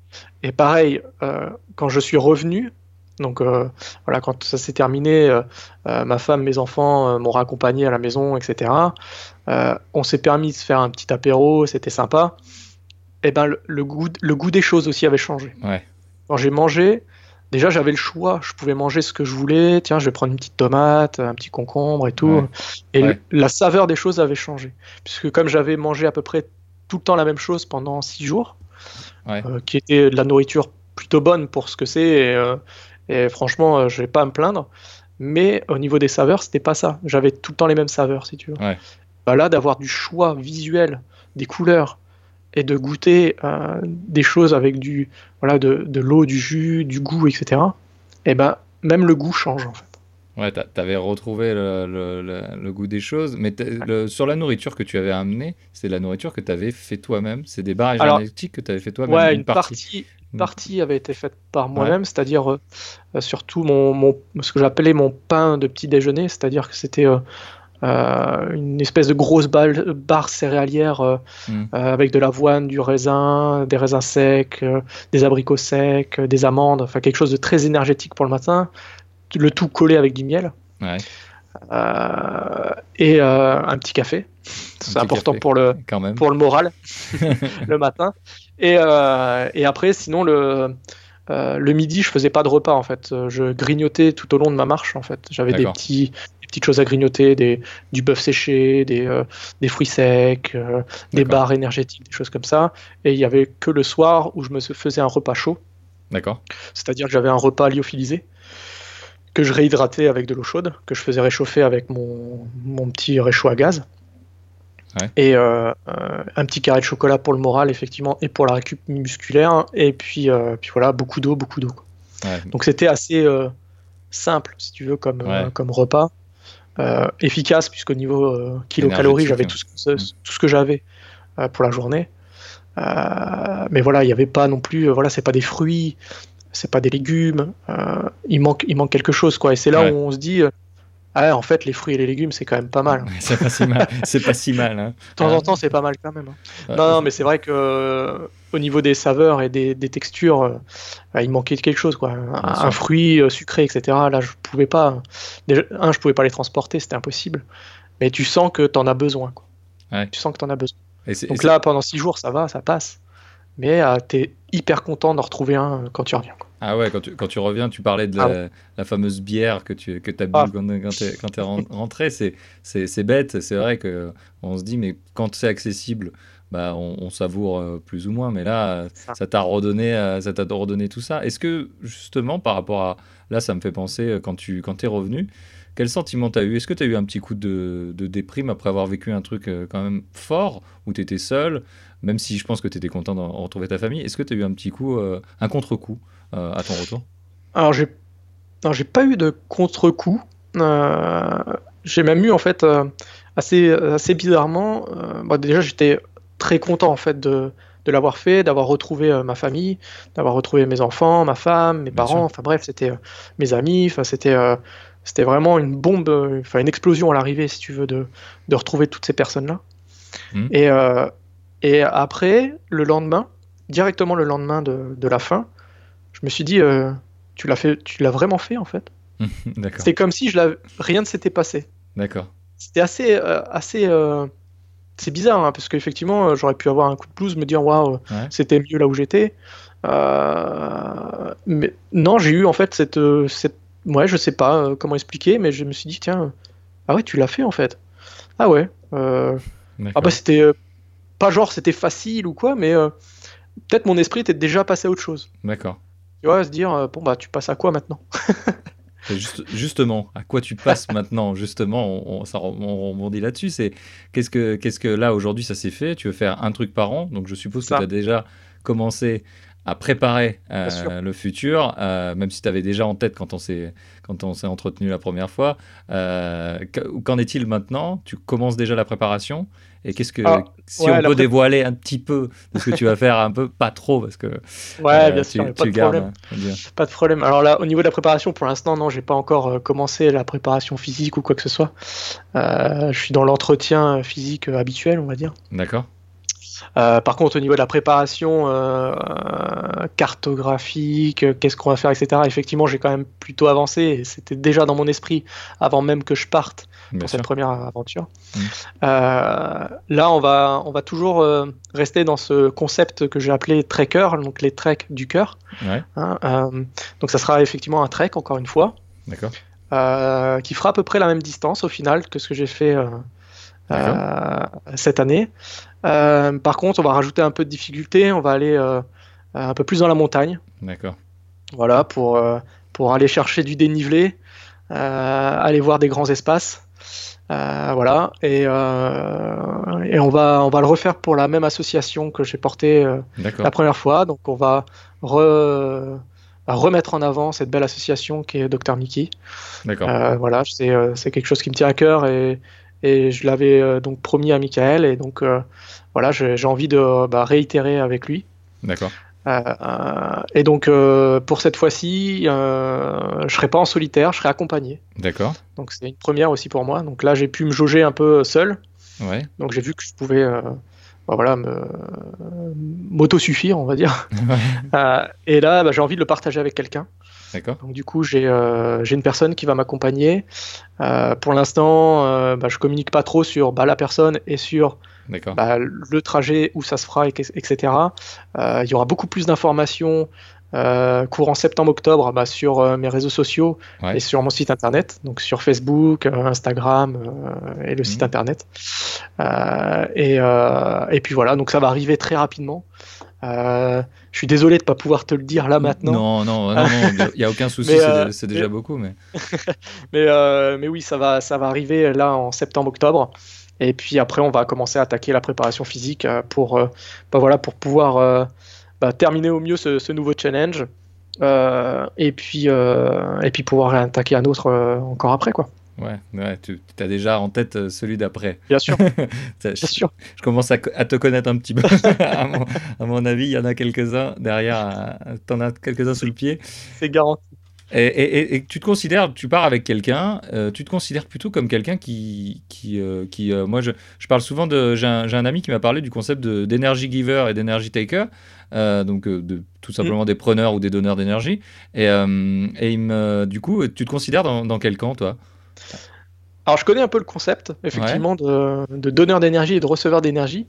et, pareil, euh, quand je suis revenu, donc euh, voilà, quand ça s'est terminé, ma femme, mes enfants m'ont raccompagné à la maison, etc. on s'est permis de se faire un petit apéro, c'était sympa. Et eh ben le, goût, le goût des choses aussi avait changé. Quand j'ai mangé, déjà j'avais le choix, je pouvais manger ce que je voulais, tiens je vais prendre une petite tomate, un petit concombre et tout. Et la saveur des choses avait changé. Puisque comme j'avais mangé à peu près tout le temps la même chose pendant six jours, euh, qui était de la nourriture plutôt bonne pour ce que c'est, et, euh, franchement euh, je vais pas à me plaindre, mais au niveau des saveurs c'était pas ça. J'avais tout le temps les mêmes saveurs si tu veux. Bah là d'avoir du choix visuel, des couleurs, et de goûter euh, des choses avec du voilà de, de l'eau, du jus, du goût, etc. Et eh ben même le goût change en fait. Ouais, t'avais retrouvé le, le, le, goût des choses, mais sur la nourriture que tu avais amenée, c'est la nourriture que tu avais fait toi-même. C'est des barres énergétiques que tu avais fait toi-même. Ouais, une, partie. une partie avait été faite par moi-même, c'est-à-dire euh, surtout mon, mon, ce que j'appelais mon pain de petit déjeuner, c'est-à-dire que c'était euh, une espèce de grosse balle, barre céréalière hmm. avec de l'avoine, du raisin, des raisins secs, des abricots secs, des amandes, enfin quelque chose de très énergétique pour le matin le tout collé avec du miel. Euh, et euh, un petit café. C'est important pour le, pour le moral le matin. Et, euh, et, après, sinon, le, le midi, je faisais pas de repas en fait. Je grignotais tout au long de ma marche en fait. J'avais des, petits, petites choses à grignoter, des, du bœuf séché, des, des fruits secs, des barres énergétiques, des choses comme ça. Et il y avait que le soir où je me faisais un repas chaud. D'accord. C'est-à-dire que j'avais un repas lyophilisé que je réhydratais avec de l'eau chaude, que je faisais réchauffer avec mon, mon petit réchaud à gaz. Et euh, euh, un petit carré de chocolat pour le moral, effectivement, et pour la récup musculaire. Et puis, euh, puis voilà, beaucoup d'eau, beaucoup d'eau. Donc c'était assez simple, si tu veux, comme, comme repas. efficace, puisqu'au niveau kilocalories, j'avais tout, ce, mm. tout ce que j'avais pour la journée. mais voilà, il n'y avait pas non plus, voilà, c'est pas des fruits, c'est pas des légumes, il, manque, il manque quelque chose, quoi. Et c'est là où on se dit, ah, en fait, les fruits et les légumes, c'est quand même pas mal. c'est pas si mal, c'est pas si mal. Hein. De temps en temps, c'est pas mal quand même. Hein. non, non, mais c'est vrai que euh, au niveau des saveurs et des, textures, il manquait quelque chose, quoi. Un, fruit sucré, etc. Là, je pouvais pas. Déjà, un, je pouvais pas les transporter, c'était impossible. Mais tu sens que tu en as besoin, quoi. Tu sens que tu en as besoin. Donc là, pendant six jours, ça va, ça passe mais euh, tu es hyper content d'en retrouver un quand tu reviens. Ah ouais, quand tu, quand tu reviens, tu parlais de la, ah fameuse bière que tu que as bu ah. quand, quand tu es, rentré. C'est bête, c'est vrai qu'on se dit, mais quand c'est accessible, bah, on, savoure euh, plus ou moins. Mais là, ça t'a redonné, euh, ça t'a redonné tout ça. Est-ce que justement, par rapport à. Là, ça me fait penser, quand tu quand es revenu, quel sentiment t'as eu? Est-ce que tu as eu un petit coup de, de, déprime après avoir vécu un truc quand même fort, où tu étais seul même si je pense que tu étais content de retrouver ta famille, est-ce que tu as eu un petit coup, euh, un contre-coup? euh, à ton retour Alors, j'ai j'ai pas eu de contre-coup. Euh, j'ai même eu, en fait, assez, assez bizarrement, déjà, j'étais très content, en fait, de, de l'avoir fait, d'avoir retrouvé ma famille, d'avoir retrouvé mes enfants, ma femme, mes parents, enfin bref, c'était mes amis, enfin c'était c'était vraiment une bombe, enfin une explosion à l'arrivée, si tu veux, de, de retrouver toutes ces personnes-là. Mmh. Et, et après, le lendemain, directement le lendemain de, de la fin, je me suis dit, euh, tu l'as fait, tu l'as vraiment fait en fait. C'était comme si je rien ne s'était passé. D'accord. C'était assez, euh, assez, euh, c'est bizarre hein, parce qu'effectivement, j'aurais pu avoir un coup de blues, me dire waouh, c'était mieux là où j'étais. mais non, j'ai eu en fait cette, cette, ouais, je sais pas comment expliquer, mais je me suis dit tiens, ah ouais, tu l'as fait en fait. Ah ouais. ah bah c'était pas genre c'était facile ou quoi, mais peut-être mon esprit était déjà passé à autre chose. D'accord. Tu vois, se dire, euh, bon, bah, tu passes à quoi maintenant? Justement, à quoi tu passes maintenant? Justement, on, ça, on rebondit là-dessus. C'est qu'est-ce que, qu'est-ce que là aujourd'hui ça s'est fait? Tu veux faire un truc par an, donc je suppose que tu as déjà commencé à préparer euh, le futur, même si tu avais déjà en tête quand on s'est quand on s'est entretenu la première fois. qu'en est-il maintenant? Tu commences déjà la préparation? Et qu'est-ce que, ah, si on peut dévoiler un petit peu de ce que tu vas faire, un peu, pas trop, parce que ouais, bien euh, sûr, pas de problème. Pas de problème. Alors là, au niveau de la préparation, pour l'instant, non, j'ai pas encore euh, commencé la préparation physique ou quoi que ce soit. Euh, je suis dans l'entretien physique habituel, on va dire. D'accord. Par contre, au niveau de la préparation cartographique, qu'est-ce qu'on va faire, etc., effectivement, j'ai quand même plutôt avancé. C'était déjà dans mon esprit avant même que je parte pour cette première aventure. Mm. Euh, là, on va, on va toujours euh, rester dans ce concept que j'ai appelé trekker, donc les treks du cœur. Hein, euh, donc ça sera effectivement un trek, encore une fois. qui fera à peu près la même distance au final que ce que j'ai fait cette année. par contre, on va rajouter un peu de difficulté, on va aller un peu plus dans la montagne. D'accord. Voilà, pour, pour aller chercher du dénivelé, aller voir des grands espaces. Euh, voilà, et, euh, et, on, va, on va le refaire pour la même association que j'ai portée euh, la première fois. Donc on va remettre en avant cette belle association qui est Dr Mickey. D'accord. Euh, voilà, c'est euh, c'est quelque chose qui me tient à cœur et, et je l'avais euh, donc promis à Michael et donc euh, voilà, j'ai envie de bah, réitérer avec lui. D'accord. Euh, et donc euh, pour cette fois-ci, euh, je serai pas en solitaire, je serai accompagné. D'accord. Donc c'est une première aussi pour moi. Donc là, j'ai pu me jauger un peu seul. Ouais. Donc j'ai vu que je pouvais bah, voilà, me- m'auto-suffire, on va dire. Et là, bah, j'ai envie de le partager avec quelqu'un. D'accord. Donc du coup, j'ai euh, une personne qui va m'accompagner. Euh, pour l'instant, euh, bah, je communique pas trop sur bah, la personne et sur bah, le trajet, où ça se fera, etc. Euh, il y aura beaucoup plus d'informations euh, courant septembre-octobre bah, sur mes réseaux sociaux Ouais. et sur mon site internet, donc sur Facebook, Instagram et le site Mhm. internet. Euh, et, et puis voilà, donc ça va arriver très rapidement. Euh, je suis désolé de ne pas pouvoir te le dire là maintenant. Non, non, non, il n'y a aucun souci, euh, c'est déjà mais- beaucoup. Mais... Mais, euh, mais oui, ça va, ça va arriver là en septembre-octobre. Et puis après, on va commencer à attaquer la préparation physique pour, bah voilà, pour pouvoir bah, terminer au mieux ce, ce nouveau challenge. Et, puis, et puis pouvoir attaquer un autre encore après, quoi. Ouais, ouais, tu as déjà en tête euh, celui d'après. Bien sûr, Ça, bien Je, sûr. je commence à, te connaître un petit peu. à, mon, à mon avis, il y en a quelques-uns derrière. Tu en as quelques-uns sous le pied. C'est garanti. Et, et- et- et tu te considères, tu pars avec quelqu'un, euh, tu te considères plutôt comme quelqu'un qui, qui, euh, qui euh, moi je, je parle souvent de, j'ai un, ami qui m'a parlé du concept de- d'énergie giver et d'énergie taker, euh, donc euh, de, tout simplement des preneurs ou des donneurs d'énergie. Et, euh, et il me, du coup, tu te considères dans, dans quel camp toi? Alors, je connais un peu le concept, effectivement, de, de donneur d'énergie et de receveur d'énergie.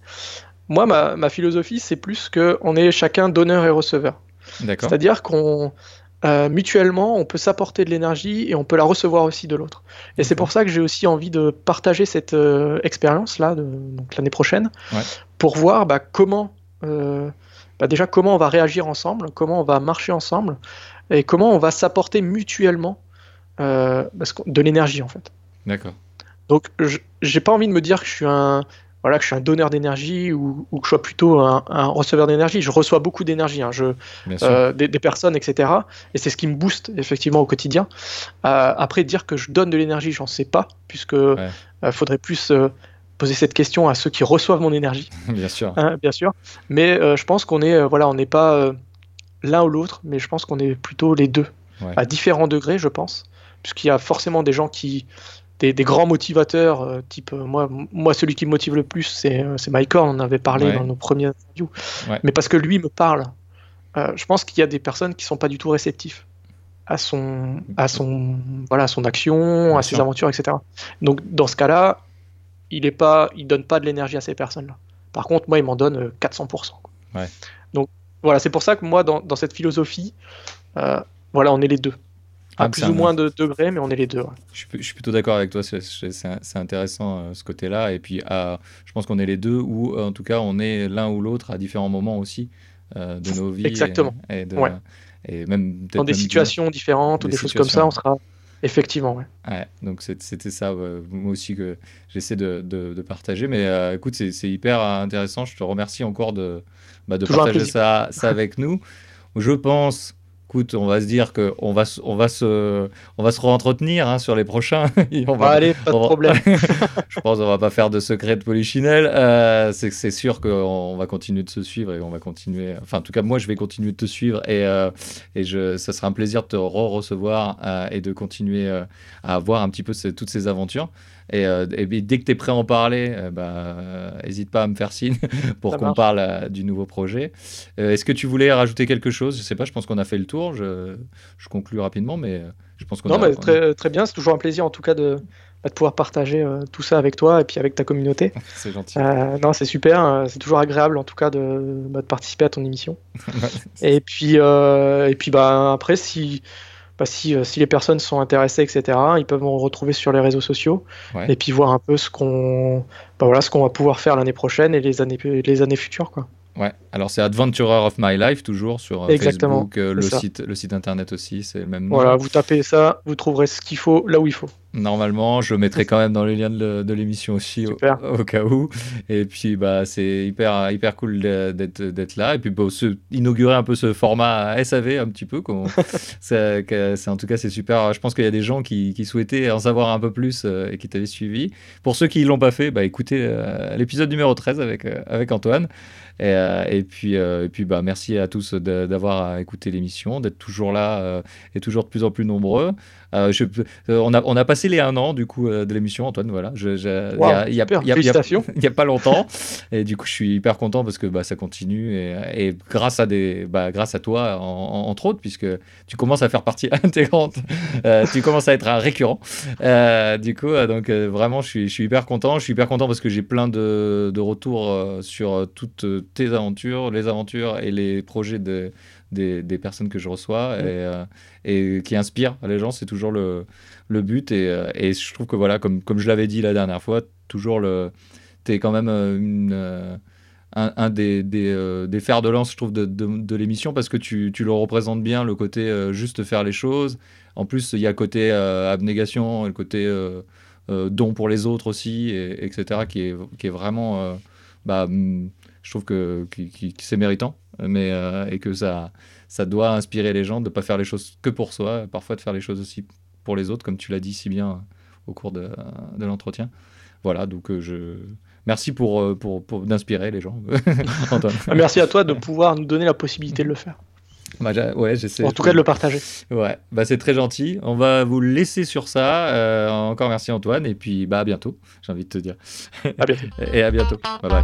Moi, ma, ma philosophie, c'est plus qu'on est chacun donneur et receveur. C'est-à-dire qu'on euh, mutuellement, on peut s'apporter de l'énergie et on peut la recevoir aussi de l'autre. Et c'est pour ça que j'ai aussi envie de partager cette euh, expérience-là, de- donc l'année prochaine, Ouais. pour voir bah, comment, euh, bah, déjà comment on va réagir ensemble, comment on va marcher ensemble, et comment on va s'apporter mutuellement parce que- de l'énergie en fait. D'accord. Donc, je- j'ai pas envie de me dire que je suis un, voilà, que je suis un donneur d'énergie ou, ou que je sois plutôt un, un receveur d'énergie. Je reçois beaucoup d'énergie, hein. Euh, des, des personnes, etc. Et c'est ce qui me booste effectivement au quotidien. Euh, après, dire que je donne de l'énergie, j'en sais pas, puisque euh, faudrait plus euh, poser cette question à ceux qui reçoivent mon énergie, Bien sûr. hein, bien sûr. Mais euh, je pense qu'on est, euh, voilà, on n'est pas euh, l'un ou l'autre, mais je pense qu'on est plutôt les deux, Ouais. à différents degrés, je pense, puisqu'il y a forcément des gens qui des, des grands motivateurs, euh, type euh, moi, moi celui qui me motive le plus, c'est euh, Mike Horn, on en avait parlé Ouais. dans nos premières interviews, Ouais. mais parce que lui me parle. Je pense qu'il y a des personnes qui sont pas du tout réceptifs à son, à son, voilà, à son action, à ses aventures, etc. Donc dans ce cas-là, il est pas, il donne pas de l'énergie à ces personnes-là. Par contre, moi, il m'en donne euh, 400%. quoi. Ouais. Donc voilà, c'est pour ça que moi, dans, dans cette philosophie, euh, voilà, on est les deux. À Ah, plus ou moins de degrés, mais on est les deux. ouais. Je suis, je suis plutôt d'accord avec toi, c'est- intéressant euh, ce côté-là. Et puis, je pense qu'on est les deux, ou euh, en tout cas, on est l'un ou l'autre à différents moments aussi euh, de nos vies. Exactement. Et, de- Ouais. et même Dans des même situations différentes ou des des choses comme ça, on sera effectivement. Ouais. Ouais, donc c'était ça, ouais, moi aussi, que j'essaie de, de- de partager. Mais euh, écoute, c'est hyper intéressant. Je te remercie encore de, bah, de Toujours un partager ça, ça avec nous. Je pense, écoute, on va se dire qu'on va, se- on va, se, on va se re-entretenir hein, sur les prochains. Et on va- allez, pas de on va- problème. je pense qu'on va pas faire de secret de polichinelle. Euh, c'est sûr qu'on va continuer de se suivre et on va continuer. Enfin, en tout cas, moi, je vais continuer de te suivre et, euh, et je, ça sera un plaisir de te re-recevoir euh, et de continuer euh, à voir un petit peu ces- toutes ces aventures. Et, euh, et dès que tu es prêt à en parler, euh, bah, euh, hésite pas à me faire signe pour qu'on parle euh, du nouveau projet. Euh, Est-ce que tu voulais rajouter quelque chose? Je sais pas, je pense qu'on a fait le tour. Je, je conclue rapidement, mais euh, je pense qu'on a. mais très, très bien. C'est toujours un plaisir, en tout cas, de, bah, de pouvoir partager euh, tout ça avec toi et puis avec ta communauté. C'est gentil. Euh, non, c'est super. euh, C'est toujours agréable, en tout cas, de, bah, de participer à ton émission. Et puis, euh, et puis bah, après, si, bah, si, euh, si les personnes sont intéressées, etc., ils peuvent me retrouver sur les réseaux sociaux Ouais. et puis voir un peu ce qu'on bah, voilà, ce qu'on va pouvoir faire l'année prochaine et les années, les années futures. Quoi. Ouais, alors c'est Adventurer of My Life, toujours sur euh, Exactement, Facebook, euh, le, ça. site, le site internet aussi, c'est le même nom. Voilà, vous tapez ça, vous trouverez ce qu'il faut là où il faut. Normalement, je mettrai quand même dans les liens de, l'émission aussi au, cas où. Et puis, bah, c'est hyper, hyper cool d'être d'être là. Et puis, bah, se, inaugurer un peu ce format SAV un petit peu. c'est en tout cas, c'est super. Je pense qu'il y a des gens qui, qui souhaitaient en savoir un peu plus euh, et qui t'avaient suivi. Pour ceux qui ne l'ont pas fait, bah, écoutez euh, l'épisode numéro 13 avec, euh, avec Antoine. Et, euh, et puis, euh, et puis bah, merci à tous d'avoir écouté l'émission, d'être toujours là euh, et toujours de plus en plus nombreux. Euh, je euh, on, a, on a passé les un an du coup euh, de l'émission, Antoine. Voilà, je- Wow, il y a- il il il il pas longtemps, et du coup je suis hyper content parce que bah, ça continue et, et grâce à des, bah, grâce à toi en- en- entre autres, puisque tu commences à faire partie intégrante, tu commences à être un récurrent. Du coup, donc vraiment, je suis, je suis hyper content. Je suis hyper content parce que j'ai plein de, de retours sur toutes tes aventures, les aventures et les projets de, des, des personnes que je reçois et, euh, et qui inspirent les gens. C'est toujours le, le but. Et, euh, et je trouve que voilà, comme, comme je l'avais dit la dernière fois, toujours le, t'es quand même euh, une. un, un des, des, euh, des fers de lance, je trouve, de, de, de l'émission parce que tu, tu le représentes bien, le côté euh, juste faire les choses. En plus, il y a le côté euh, abnégation, le côté don pour les autres aussi, et- etc., qui est, qui est vraiment, bah, hum, je trouve que, qui, qui- qui c'est méritant, mais, euh, et que ça, ça doit inspirer les gens de ne pas faire les choses que pour soi, parfois de faire les choses aussi pour les autres, comme tu l'as dit si bien euh, au cours de, de l'entretien. Voilà, donc euh, je... Merci pour, pour, pour d'inspirer les gens, Antoine. Ah, Merci à toi de pouvoir nous donner la possibilité de le faire. Bah, ouais, j'essaie. En tout cas, de le partager. Ouais, bah c'est très gentil. On va vous laisser sur ça. Euh, encore merci Antoine et puis bah à bientôt. J'ai envie de te dire. À bientôt. Et à bientôt. Bye bye.